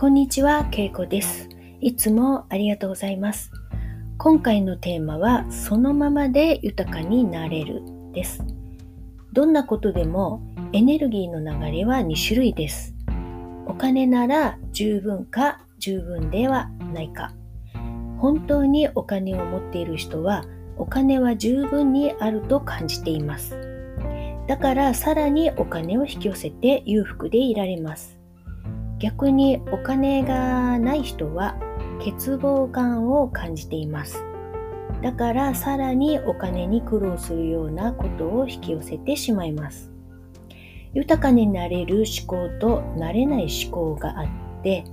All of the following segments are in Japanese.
こんにちは、けいこです。いつもありがとうございます。今回のテーマは、そのままで豊かになれるです。どんなことでもエネルギーの流れは2種類です。お金なら十分か十分ではないか。本当にお金を持っている人は、お金は十分にあると感じています。だからさらにお金を引き寄せて裕福でいられます。逆にお金がない人は欠乏感を感じています。だからさらにお金に苦労するようなことを引き寄せてしまいます。豊かになれる思考となれない思考があって、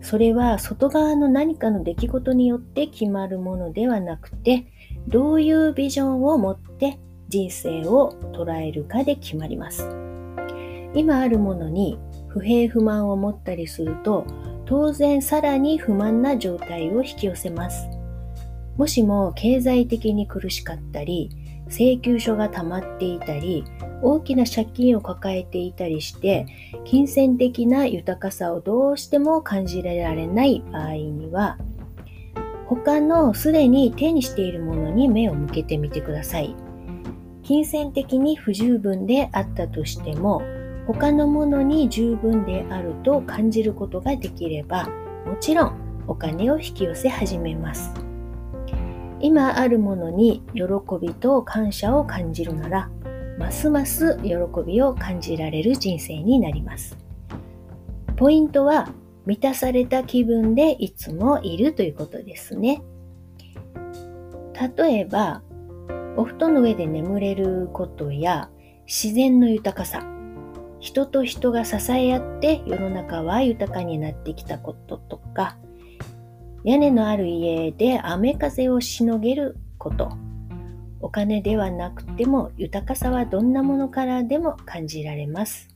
それは外側の何かの出来事によって決まるものではなくて、どういうビジョンを持って人生を捉えるかで決まります。今あるものに不平不満を持ったりすると当然さらに不満な状態を引き寄せます。もしも経済的に苦しかったり請求書が溜まっていたり大きな借金を抱えていたりして金銭的な豊かさをどうしても感じられない場合には他のすでに手にしているものに目を向けてみてください。金銭的に不十分であったとしても他のものに十分であると感じることができればもちろんお金を引き寄せ始めます。今あるものに喜びと感謝を感じるならますます喜びを感じられる人生になります。ポイントは満たされた気分でいつもいるということですね。例えばお布団の上で眠れることや自然の豊かさ人と人が支え合って世の中は豊かになってきたこととか、屋根のある家で雨風をしのげること、お金ではなくても豊かさはどんなものからでも感じられます。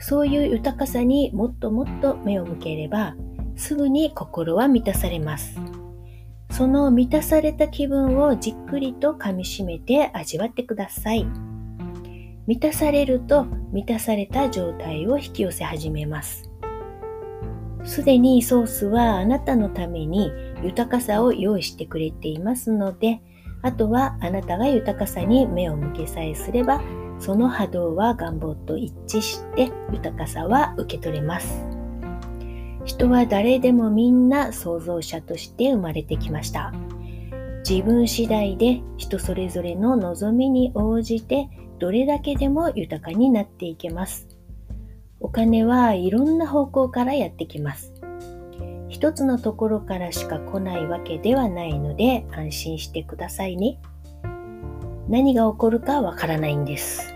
そういう豊かさにもっともっと目を向ければ、すぐに心は満たされます。その満たされた気分をじっくりとかみしめて味わってください。満たされると満たされた状態を引き寄せ始めます。すでにソースはあなたのために豊かさを用意してくれていますので、あとはあなたが豊かさに目を向けさえすれば、その波動は願望と一致して豊かさは受け取れます。人は誰でもみんな創造者として生まれてきました。自分次第で人それぞれの望みに応じてどれだけでも豊かになっていけます。お金はいろんな方向からやってきます。一つのところからしか来ないわけではないので安心してくださいね。何が起こるかわからないんです。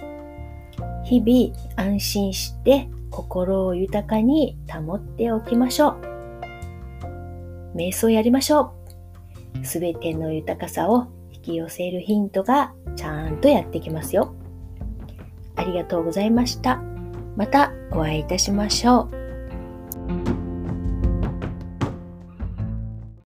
日々安心して心を豊かに保っておきましょう。瞑想やりましょう。すべての豊かさを引き寄せるヒントがちゃんとやってきますよ。ありがとうございました。またお会いいたしましょう。